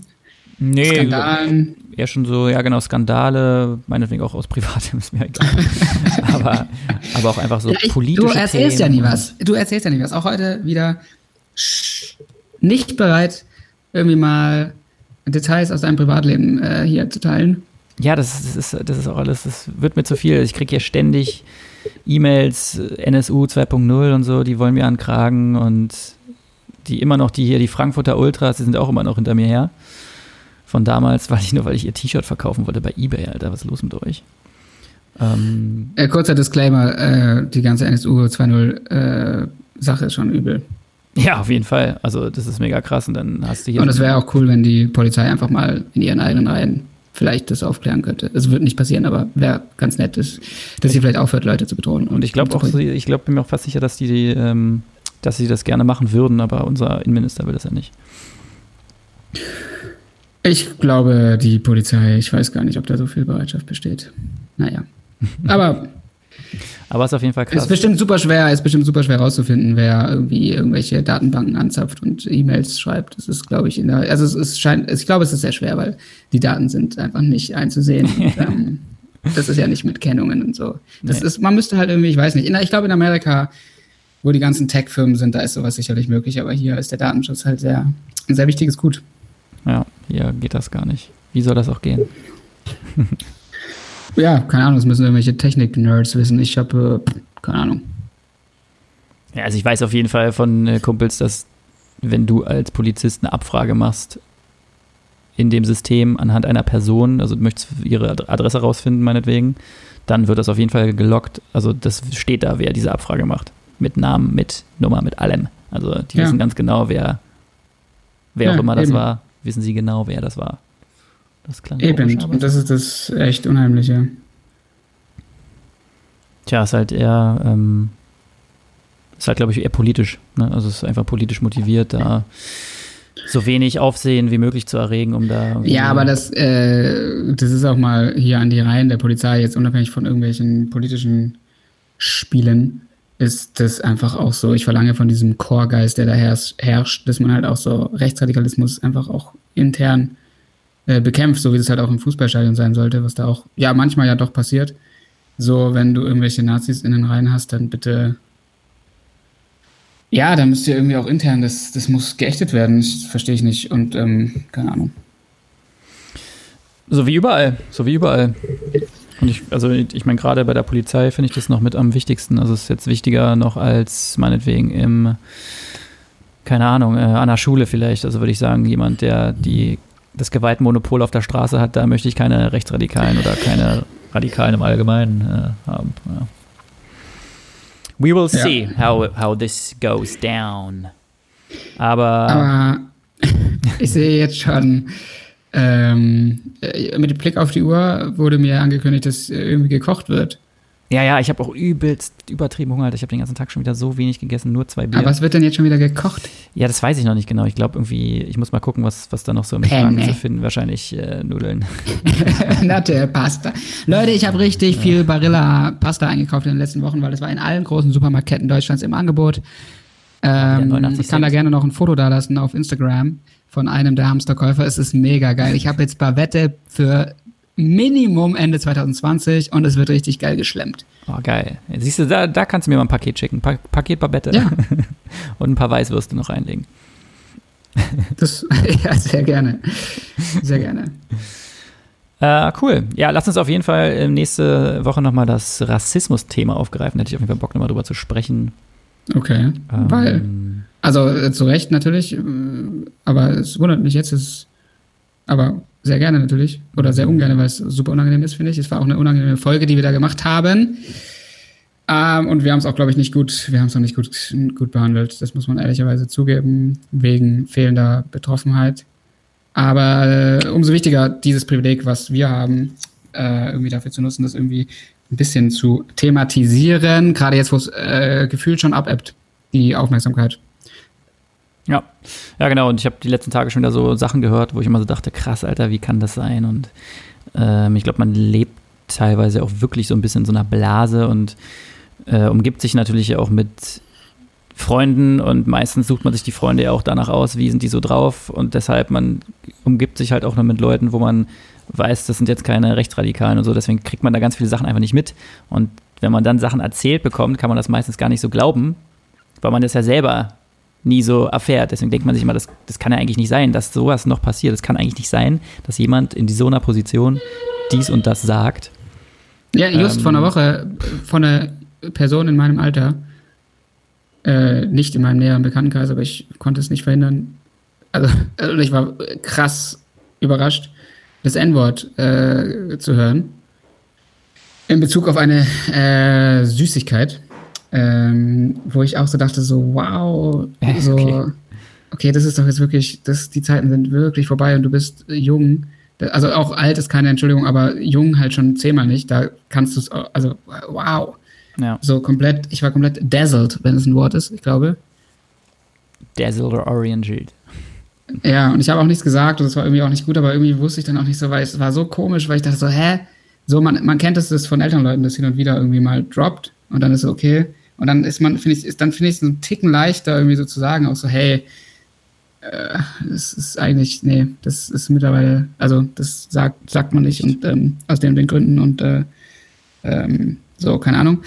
Nee, Skandalen. Eher schon so, ja genau, Skandale, meinetwegen auch aus Privatem, ist mir egal. aber, aber auch einfach so Ja, ich, politische du erzählst ja Themen. nie was. Du erzählst ja nie was. Auch heute wieder nicht bereit, irgendwie mal Details aus deinem Privatleben äh, hier zu teilen. Ja, das, ist- das, ist, das ist auch alles, das wird mir zu viel. Ich kriege hier ständig E-Mails, äh, NSU 2.0 und so, die wollen mir ankragen und die immer noch, die hier, die Frankfurter Ultras, die sind auch immer noch hinter mir her. Von damals, weil ich nur, weil ich ihr T-Shirt verkaufen wollte bei Ebay, Alter, was ist los mit euch? Ähm, Äh, kurzer Disclaimer, äh, die ganze NSU 2.0 äh, Sache ist schon übel. ja, auf jeden Fall. Also, das ist mega krass und dann hast du hier. Und es wäre auch cool, wenn die Polizei einfach mal in ihren eigenen Reihen vielleicht das aufklären könnte. Es wird nicht passieren, aber wäre ganz nett, dass, dass sie vielleicht aufhört, Leute zu bedrohen. Und ich glaube auch, ich glaube, bin mir auch fast sicher, dass die, ähm, dass sie das gerne machen würden, aber unser Innenminister will das ja nicht. Ich glaube, die Polizei, ich weiß gar nicht, ob da so viel Bereitschaft besteht. Naja. Aber Aber es ist auf jeden Fall es krass. ist bestimmt super schwer, ist bestimmt super schwer rauszufinden, wer irgendwie irgendwelche Datenbanken anzapft und E-Mails schreibt. Das ist, glaube ich, in der, also es, es scheint, ich glaube, es ist sehr schwer, weil die Daten sind einfach nicht einzusehen. Und, ähm, das ist ja nicht mit Kennungen und so. Das Nee. ist, man müsste halt irgendwie, ich weiß nicht, in, ich glaube in Amerika, wo die ganzen Tech-Firmen sind, da ist sowas sicherlich möglich, aber hier ist der Datenschutz halt sehr, ein sehr wichtiges Gut. Ja, hier geht das gar nicht. Wie soll das auch gehen? Ja, keine Ahnung, das müssen irgendwelche Technik-Nerds wissen. Ich habe, äh, keine Ahnung. Ja, also ich weiß auf jeden Fall von äh, Kumpels, dass wenn du als Polizist eine Abfrage machst in dem System anhand einer Person, also du möchtest ihre Ad- Adresse rausfinden, meinetwegen, dann wird das auf jeden Fall gelockt. Also das steht da, wer diese Abfrage macht. Mit Namen, mit Nummer, mit allem. Also die Ja. wissen ganz genau, wer, wer Ja, auch immer das eben. war, wissen sie genau, wer das war. Das klang komisch, Eben, aber und das ist das echt Unheimliche. Tja, ist halt eher, ähm, ist halt, glaube ich, eher politisch. Ne? Also es ist einfach politisch motiviert, da so wenig Aufsehen wie möglich zu erregen, um da. Ja, aber das, äh, das ist auch mal hier an die Reihen der Polizei, jetzt unabhängig von irgendwelchen politischen Spielen, ist das einfach auch so. Ich verlange von diesem Chorgeist, der da herrscht, dass man halt auch so Rechtsradikalismus einfach auch intern äh, bekämpft, so wie das halt auch im Fußballstadion sein sollte, was da auch, ja, manchmal ja doch passiert. So, wenn du irgendwelche Nazis in den Reihen hast, dann bitte ja, da müsst ihr irgendwie auch intern, das, das muss geächtet werden. Das verstehe ich nicht. Und ähm, keine Ahnung. So wie überall. So wie überall. Und ich, also ich meine, gerade bei der Polizei finde ich das noch mit am wichtigsten. Also es ist jetzt wichtiger noch als meinetwegen im, keine Ahnung, äh, an der Schule vielleicht. Also würde ich sagen, jemand, der die, das Gewaltmonopol auf der Straße hat, da möchte ich keine Rechtsradikalen oder keine Radikalen im Allgemeinen äh, haben. Ja. We will see ja. how, how this goes down. Aber. Aber ich sehe jetzt schon, ähm, äh, mit Blick auf die Uhr wurde mir angekündigt, dass irgendwie gekocht wird. Ja, ja, ich habe auch übelst übertrieben Hunger. Ich habe den ganzen Tag schon wieder so wenig gegessen, nur zwei Bier. Aber was wird denn jetzt schon wieder gekocht? Ja, das weiß ich noch nicht genau. Ich glaube irgendwie, ich muss mal gucken, was, was da noch so im Schrank zu finden. Wahrscheinlich äh, Nudeln. Natte Pasta. Leute, ich habe richtig ja. viel Barilla Pasta eingekauft in den letzten Wochen, weil das war in allen großen Supermarktketten Deutschlands im Angebot. Ähm, ich kann da gerne noch ein Foto da lassen auf Instagram von einem der Hamsterkäufer. Es ist mega geil. Ich habe jetzt Bavette für Minimum Ende 2020 und es wird richtig geil geschlemmt. Oh, geil. Siehst du, da, da kannst du mir mal ein Paket schicken. Pa Paket Babette. Ja. und ein paar Weißwürste noch reinlegen. Das, ja, sehr gerne. Sehr gerne. Äh, cool. Ja, lass uns auf jeden Fall äh, nächste Woche nochmal das Rassismus-Thema aufgreifen. Da hätte ich auf jeden Fall Bock, nochmal drüber zu sprechen. Okay. Ähm, Weil, also äh, zu Recht natürlich, äh, aber es wundert mich jetzt, ist, aber sehr gerne natürlich. Oder sehr ungern, weil es super unangenehm ist, finde ich. Es war auch eine unangenehme Folge, die wir da gemacht haben. Ähm, und wir haben es auch, glaube ich, nicht gut, wir haben es auch nicht gut, gut behandelt. Das muss man ehrlicherweise zugeben, wegen fehlender Betroffenheit. Aber äh, umso wichtiger, dieses Privileg, was wir haben, äh, irgendwie dafür zu nutzen, das irgendwie ein bisschen zu thematisieren. Gerade jetzt, wo es äh, gefühlt schon abebbt, die Aufmerksamkeit. Ja, ja genau. Und ich habe die letzten Tage schon wieder so Sachen gehört, wo ich immer so dachte, krass, Alter, wie kann das sein? Und ähm, ich glaube, man lebt teilweise auch wirklich so ein bisschen in so einer Blase und äh, umgibt sich natürlich auch mit Freunden und meistens sucht man sich die Freunde ja auch danach aus, wie sind die so drauf und deshalb man umgibt sich halt auch nur mit Leuten, wo man weiß, das sind jetzt keine Rechtsradikalen und so, deswegen kriegt man da ganz viele Sachen einfach nicht mit und wenn man dann Sachen erzählt bekommt, kann man das meistens gar nicht so glauben, weil man das ja selber nie so erfährt. Deswegen denkt man sich immer, das, das kann ja eigentlich nicht sein, dass sowas noch passiert. Es kann eigentlich nicht sein, dass jemand in so einer Position dies und das sagt. Ja, just ähm, vor einer Woche von einer Person in meinem Alter, äh, nicht in meinem näheren Bekanntenkreis, aber ich konnte es nicht verhindern. Also, also ich war krass überrascht, das N-Wort äh, zu hören. In Bezug auf eine äh, Süßigkeit ähm, wo ich auch so dachte, so, wow, so, okay. okay. das ist doch jetzt wirklich, das, die Zeiten sind wirklich vorbei und du bist jung. Also auch alt ist keine Entschuldigung, aber jung halt schon zehnmal nicht. Da kannst du es, also wow. Ja. So komplett, ich war komplett dazzled, wenn es ein Wort ist, ich glaube. Dazzled oder oriented. Ja, und ich habe auch nichts gesagt und es war irgendwie auch nicht gut, aber irgendwie wusste ich dann auch nicht so, weil es war so komisch, weil ich dachte so, hä? So, man, man kennt es das von Elternleuten, das hin und wieder irgendwie mal droppt und dann ist es okay. Und dann ist man, finde ich, ist dann finde ich es einen Ticken leichter, irgendwie so zu sagen, auch so, hey, äh, das ist eigentlich, nee, das ist mittlerweile, also das sagt, sagt man nicht und ähm, aus den, den Gründen und äh, ähm, so, keine Ahnung.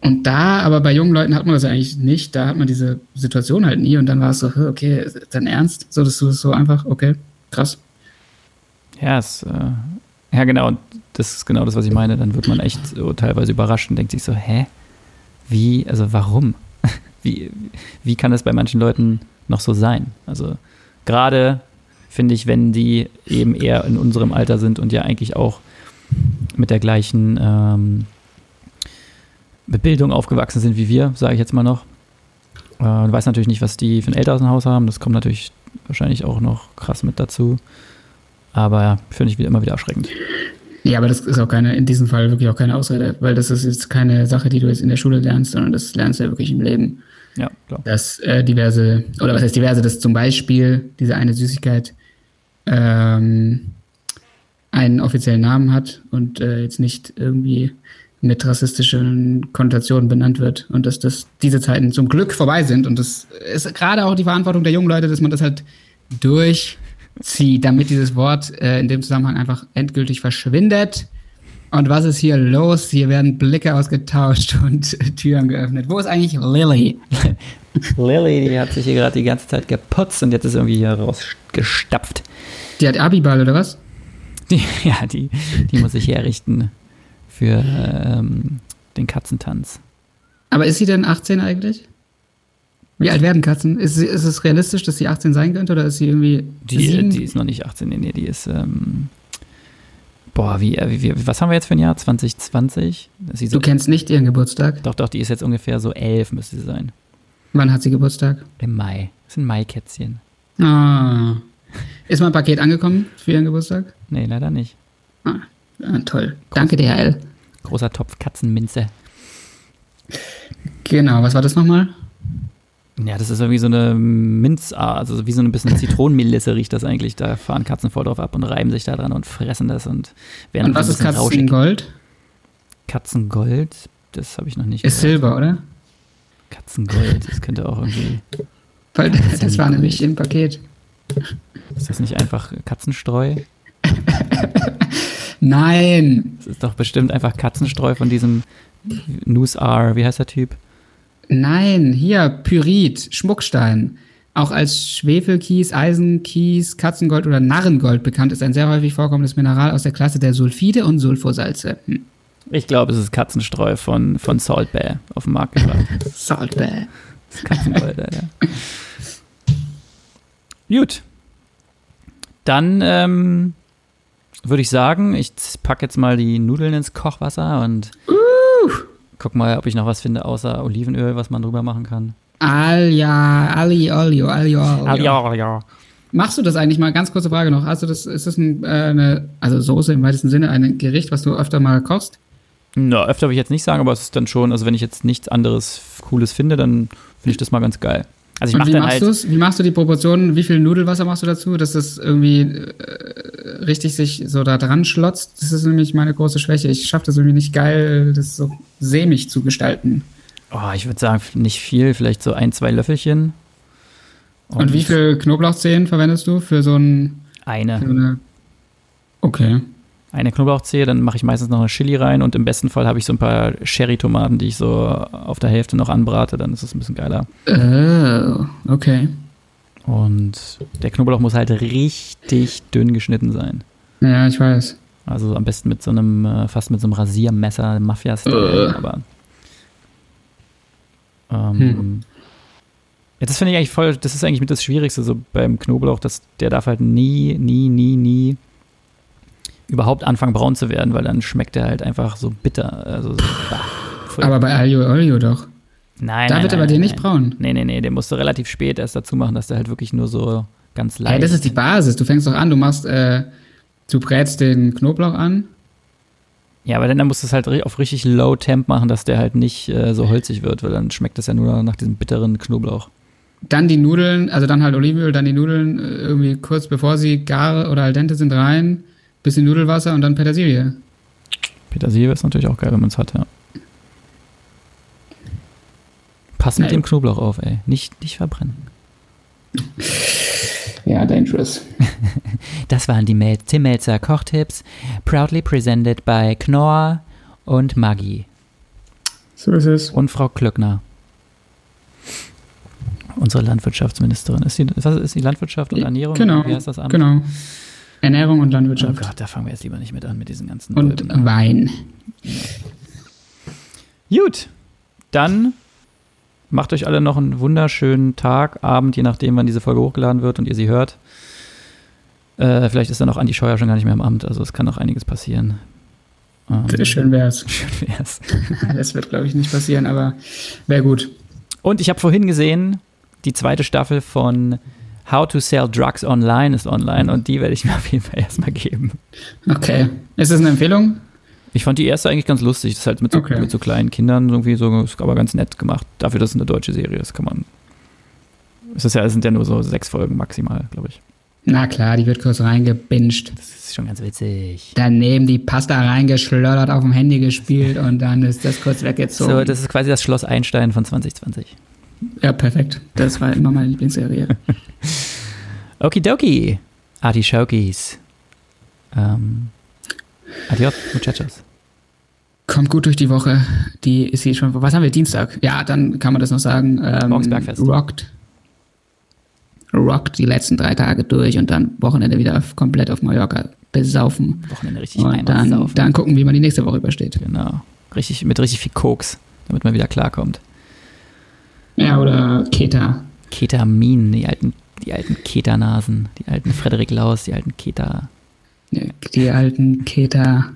Und da, aber bei jungen Leuten hat man das eigentlich nicht, da hat man diese Situation halt nie und dann war es so, okay, dann ernst, so, dass du das so einfach, okay, krass. Ja, es, äh, ja genau, das ist genau das, was ich meine, dann wird man echt so teilweise überrascht und denkt sich so, hä? Wie, also warum? Wie, wie kann das bei manchen Leuten noch so sein? Also gerade finde ich, wenn die eben eher in unserem Alter sind und ja eigentlich auch mit der gleichen ähm, Bildung aufgewachsen sind wie wir, sage ich jetzt mal noch. Äh, du weißt natürlich nicht, was die für ein Elternhaus haben. Das kommt natürlich wahrscheinlich auch noch krass mit dazu. Aber finde ich immer wieder erschreckend. Ja, aber das ist auch keine, in diesem Fall wirklich auch keine Ausrede, weil das ist jetzt keine Sache, die du jetzt in der Schule lernst, sondern das lernst du ja wirklich im Leben. Ja, klar. dass äh, diverse, oder was heißt diverse, dass zum Beispiel diese eine Süßigkeit ähm, einen offiziellen Namen hat und äh, jetzt nicht irgendwie mit rassistischen Konnotationen benannt wird und dass das diese Zeiten zum Glück vorbei sind und das ist gerade auch die Verantwortung der jungen Leute, dass man das halt durchzieht, damit dieses Wort äh, in dem Zusammenhang einfach endgültig verschwindet. Und was ist hier los? Hier werden Blicke ausgetauscht und Türen geöffnet. Wo ist eigentlich Lilly? Lilly, die hat sich hier gerade die ganze Zeit geputzt und jetzt ist irgendwie hier rausgestapft. Die hat Abiball oder was? Die, ja, die, die muss sich herrichten für ähm, den Katzentanz. Aber ist sie denn 18 eigentlich? Wie alt werden Katzen? Ist, ist es realistisch, dass sie 18 sein könnte oder ist sie irgendwie Die, sieben? die ist noch nicht 18, nee, nee, die ist, ähm, boah, wie, äh, wie, wie, was haben wir jetzt für ein Jahr? 2020? Ist sie so, Du kennst nicht ihren Geburtstag. doch, doch, die ist jetzt ungefähr so elf, müsste sie sein. Wann hat sie Geburtstag? Im Mai. Das sind Maikätzchen. Ah. Ist mein Paket angekommen für ihren Geburtstag? Nee, leider nicht. Ah, ah, toll. Danke, DHL. Großer Topf Katzenminze. Genau, was war das nochmal? Ja, das ist irgendwie so eine Minzart, also wie so ein bisschen Zitronenmelisse riecht das eigentlich. Da fahren Katzen voll drauf ab und reiben sich da dran und fressen das und werden Und was ist rauschig. Katzengold? Katzengold? Das habe ich noch nicht Ist gehört. Silber, oder? Katzengold, das könnte auch irgendwie. Weil das war nämlich im Paket. Ist das nicht einfach Katzenstreu? Nein, Das ist doch bestimmt einfach Katzenstreu von diesem News R, wie heißt der Typ? Nein, hier, Pyrit, Schmuckstein. Auch als Schwefelkies, Eisenkies, Katzengold oder Narrengold bekannt ist ein sehr häufig vorkommendes Mineral aus der Klasse der Sulfide und Sulfosalze. Hm. Ich glaube, es ist Katzenstreu von, von Salt Bay auf dem Markt gebracht. Salt Bay. Das ist Katzengold, ja. Gut. Dann ähm, würde ich sagen, ich packe jetzt mal die Nudeln ins Kochwasser und guck mal, ob ich noch was finde außer Olivenöl, was man drüber machen kann. Alja, Ali, Olio, Alio, ja. Machst du das eigentlich mal? Ganz kurze Frage noch. Hast du das, ist das ein, äh, eine, also Soße im weitesten Sinne, ein Gericht, was du öfter mal kochst? Na, öfter würde ich jetzt nicht sagen, aber es ist dann schon, also wenn ich jetzt nichts anderes Cooles finde, dann finde ich das mal ganz geil. Also ich Und mache wie dann machst halt. Wie machst du die Proportionen? Wie viel Nudelwasser machst du dazu, dass das irgendwie äh, richtig sich so da dran schlotzt? Das ist nämlich meine große Schwäche. Ich schaffe das irgendwie nicht geil, das so sämig zu gestalten. Oh, ich würde sagen, nicht viel, vielleicht so ein, zwei Löffelchen. Und, wie viel Knoblauchzehen verwendest du für so, ein, für Eine. eine. Okay. Eine Knoblauchzehe, dann mache ich meistens noch eine Chili rein und im besten Fall habe ich so ein paar Cherry-Tomaten, die ich so auf der Hälfte noch anbrate, dann ist es ein bisschen geiler. Oh, okay. Und der Knoblauch muss halt richtig dünn geschnitten sein. Ja, ich weiß. Also am besten mit so einem, äh, fast mit so einem Rasiermesser, Mafia-Style, Äh. aber. Ähm, Hm. Ja, das finde ich eigentlich voll, das ist eigentlich mit das Schwierigste so beim Knoblauch, dass der darf halt nie, nie, nie, nie überhaupt anfangen braun zu werden, weil dann schmeckt er halt einfach so bitter. Also, so, bah, Aber bei Alio Olio doch. nein, Da nein, wird nein, er bei dir nein, nicht braun. Nee, nee, nee, den musst du relativ spät erst dazu machen, dass der halt wirklich nur so ganz leicht. Hey, das ist die Basis. Du fängst doch an, du machst, äh, du brätst den Knoblauch an. Ja, aber dann, dann musst du es halt auf richtig Low Temp machen, dass der halt nicht äh, so holzig wird, weil dann schmeckt das ja nur nach diesem bitteren Knoblauch. Dann die Nudeln, also dann halt Olivenöl, dann die Nudeln äh, irgendwie kurz bevor sie gar oder al dente sind rein, bisschen Nudelwasser und dann Petersilie. Petersilie ist natürlich auch geil, wenn man es hat, ja. Pass mit Ja. dem Knoblauch auf, ey. Nicht, nicht verbrennen. Ja, dangerous. Das waren die Mel Tim Melzer Kochtipps, proudly presented by Knorr und Maggi So ist es. und Frau Klöckner. Unsere Landwirtschaftsministerin. Ist die, ist die Landwirtschaft und Ernährung? Genau, Wie heißt das Amt? genau. Ernährung und Oh Landwirtschaft. Gott, da fangen wir jetzt lieber nicht mit an mit diesen ganzen und Wölben. Wein. Gut, dann macht euch alle noch einen wunderschönen Tag, Abend, je nachdem, wann diese Folge hochgeladen wird und ihr sie hört. Äh, vielleicht ist dann auch Andi Scheuer schon gar nicht mehr im Amt, also es kann noch einiges passieren. Ähm, schön wär's. schön wär's. Das wird, glaube ich, nicht passieren, aber wäre gut. Und ich habe vorhin gesehen, die zweite Staffel von How to Sell Drugs Online ist online und die werde ich mir auf jeden Fall erstmal geben. Okay. Ist das eine Empfehlung? Ich fand die erste eigentlich ganz lustig. Das ist halt mit so, Okay. mit so kleinen Kindern irgendwie so, ist aber ganz nett gemacht. Dafür, dass es eine deutsche Serie ist, kann man. Es ist ja, es sind ja nur so sechs Folgen maximal, glaube ich. Na klar, die wird kurz reingebinged. Das ist schon ganz witzig. Daneben die Pasta reingeschloddert, auf dem Handy gespielt und dann ist das kurz weggezogen. So, das ist quasi das Schloss Einstein von 2020. ja, perfekt. Das war immer meine Lieblingsserie. Okidoki. Artischokis. Ähm. Adios, muchachos. Kommt gut durch die Woche. Die ist hier schon. Was haben wir? Dienstag. Ja, dann kann man das noch sagen. Ähm, Morgens Bergfest. Rockt. Rockt die letzten drei Tage durch und dann Wochenende wieder auf, komplett auf Mallorca besaufen. Wochenende richtig Und dann, dann gucken, wie man die nächste Woche übersteht. Genau. Richtig, mit richtig viel Koks, damit man wieder klarkommt. Ja, oder Keta. Ketamin, die alten, die alten Ketanasen, die alten Frederik Laus, die alten Keta. Die alten Keta.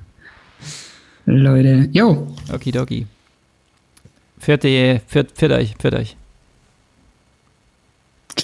Leute. Jo, Okidoki. Vierte, viert, viert euch, viert euch.